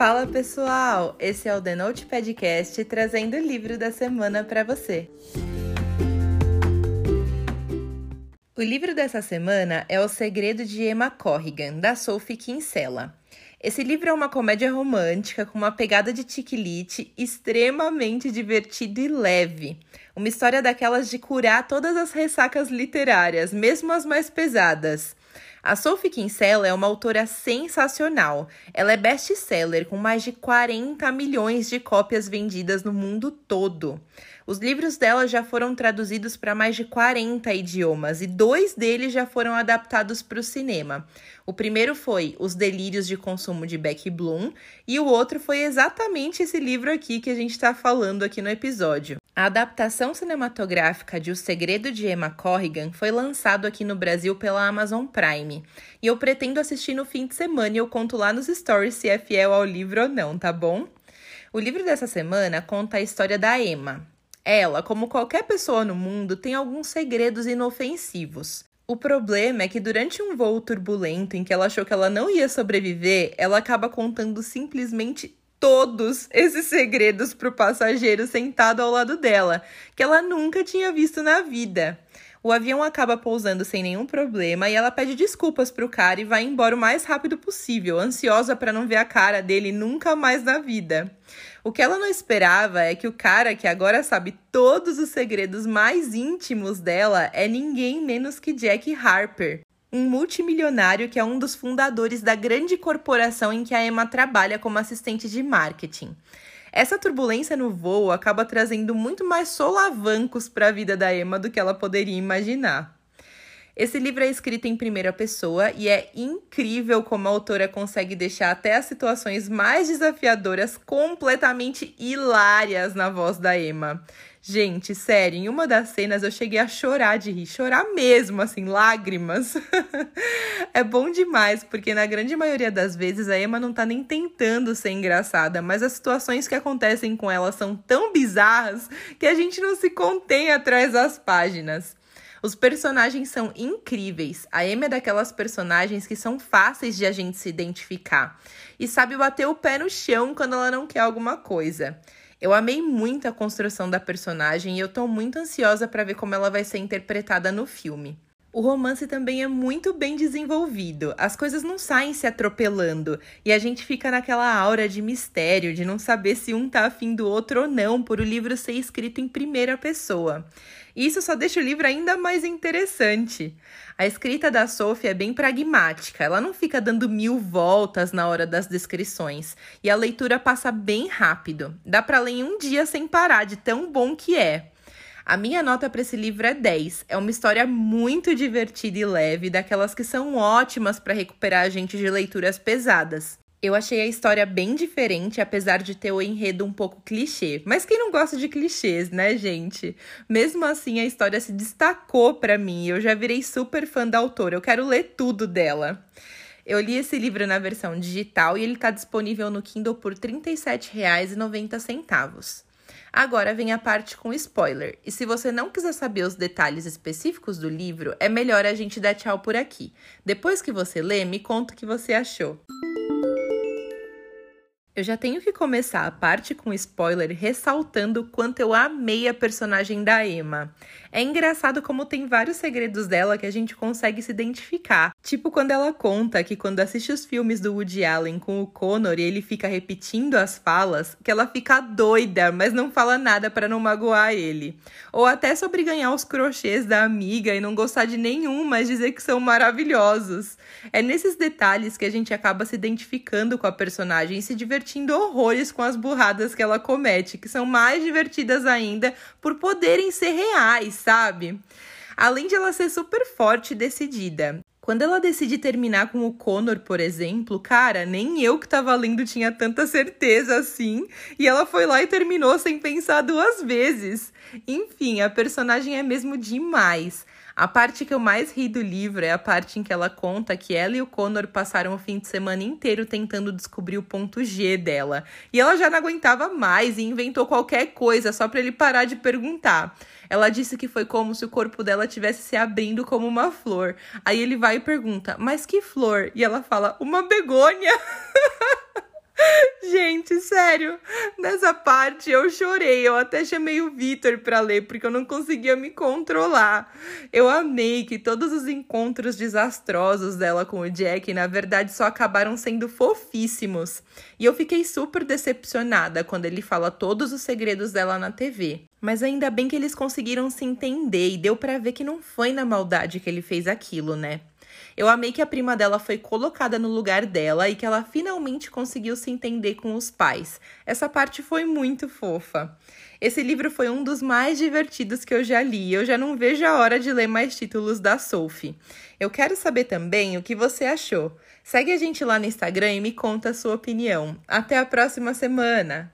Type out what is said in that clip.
Fala pessoal, esse é o The Note Podcast trazendo o livro da semana para você. O livro dessa semana é O Segredo de Emma Corrigan, da Sophie Kinsella. Esse livro é uma comédia romântica com uma pegada de tiquilite extremamente divertida e leve. Uma história daquelas de curar todas as ressacas literárias, mesmo as mais pesadas. A Sophie Kinsella é uma autora sensacional. Ela é best-seller com mais de 40 milhões de cópias vendidas no mundo todo. Os livros dela já foram traduzidos para mais de 40 idiomas e dois deles já foram adaptados para o cinema. O primeiro foi Os Delírios de Consumo de Becky Bloom e o outro foi exatamente esse livro aqui que a gente está falando aqui no episódio. A adaptação cinematográfica de O Segredo de Emma Corrigan foi lançado aqui no Brasil pela Amazon Prime. E eu pretendo assistir no fim de semana e eu conto lá nos stories se é fiel ao livro ou não, tá bom? O livro dessa semana conta a história da Emma. Ela, como qualquer pessoa no mundo, tem alguns segredos inofensivos. O problema é que durante um voo turbulento em que ela achou que ela não ia sobreviver, ela acaba contando simplesmente todos esses segredos para o passageiro sentado ao lado dela, que ela nunca tinha visto na vida. O avião acaba pousando sem nenhum problema e ela pede desculpas para o cara e vai embora o mais rápido possível, ansiosa para não ver a cara dele nunca mais na vida. O que ela não esperava é que o cara que agora sabe todos os segredos mais íntimos dela é ninguém menos que Jack Harper, um multimilionário que é um dos fundadores da grande corporação em que a Emma trabalha como assistente de marketing. Essa turbulência no voo acaba trazendo muito mais solavancos para a vida da Emma do que ela poderia imaginar. Esse livro é escrito em primeira pessoa e é incrível como a autora consegue deixar até as situações mais desafiadoras completamente hilárias na voz da Emma. Gente, sério, em uma das cenas eu cheguei a chorar de rir, chorar mesmo, assim, lágrimas. é bom demais, porque na grande maioria das vezes a Emma não tá nem tentando ser engraçada, mas as situações que acontecem com ela são tão bizarras que a gente não se contém atrás das páginas. Os personagens são incríveis. A Emma é daquelas personagens que são fáceis de a gente se identificar e sabe bater o pé no chão quando ela não quer alguma coisa. Eu amei muito a construção da personagem e eu tô muito ansiosa para ver como ela vai ser interpretada no filme. O romance também é muito bem desenvolvido. As coisas não saem se atropelando e a gente fica naquela aura de mistério, de não saber se um tá afim do outro ou não, por o livro ser escrito em primeira pessoa. E isso só deixa o livro ainda mais interessante. A escrita da Sophie é bem pragmática, ela não fica dando mil voltas na hora das descrições e a leitura passa bem rápido. Dá para ler em um dia sem parar, de tão bom que é. A minha nota para esse livro é 10. É uma história muito divertida e leve, daquelas que são ótimas para recuperar a gente de leituras pesadas. Eu achei a história bem diferente, apesar de ter o enredo um pouco clichê. Mas quem não gosta de clichês, né, gente? Mesmo assim, a história se destacou para mim. Eu já virei super fã da autora. Eu quero ler tudo dela. Eu li esse livro na versão digital e ele está disponível no Kindle por R$ 37,90. Agora vem a parte com spoiler. E se você não quiser saber os detalhes específicos do livro, é melhor a gente dar tchau por aqui. Depois que você lê, me conta o que você achou. Eu já tenho que começar a parte com spoiler ressaltando o quanto eu amei a personagem da Emma. É engraçado como tem vários segredos dela que a gente consegue se identificar. Tipo quando ela conta que quando assiste os filmes do Woody Allen com o Connor e ele fica repetindo as falas, que ela fica doida, mas não fala nada para não magoar ele. Ou até sobre ganhar os crochês da amiga e não gostar de nenhum, mas dizer que são maravilhosos. É nesses detalhes que a gente acaba se identificando com a personagem e se divertindo horrores com as burradas que ela comete, que são mais divertidas ainda por poderem ser reais sabe? Além de ela ser super forte e decidida. Quando ela decide terminar com o Connor, por exemplo, cara, nem eu que tava lendo tinha tanta certeza assim. E ela foi lá e terminou sem pensar duas vezes. Enfim, a personagem é mesmo demais. A parte que eu mais ri do livro é a parte em que ela conta que ela e o Connor passaram o fim de semana inteiro tentando descobrir o ponto G dela. E ela já não aguentava mais e inventou qualquer coisa só para ele parar de perguntar. Ela disse que foi como se o corpo dela tivesse se abrindo como uma flor. Aí ele vai e pergunta: "Mas que flor?" E ela fala: "Uma begônia." Gente, sério, nessa parte eu chorei. Eu até chamei o Vitor para ler porque eu não conseguia me controlar. Eu amei que todos os encontros desastrosos dela com o Jack, na verdade, só acabaram sendo fofíssimos. E eu fiquei super decepcionada quando ele fala todos os segredos dela na TV. Mas ainda bem que eles conseguiram se entender e deu para ver que não foi na maldade que ele fez aquilo, né? Eu amei que a prima dela foi colocada no lugar dela e que ela finalmente conseguiu se entender com os pais. Essa parte foi muito fofa. Esse livro foi um dos mais divertidos que eu já li. Eu já não vejo a hora de ler mais títulos da Sophie. Eu quero saber também o que você achou. Segue a gente lá no Instagram e me conta a sua opinião. Até a próxima semana!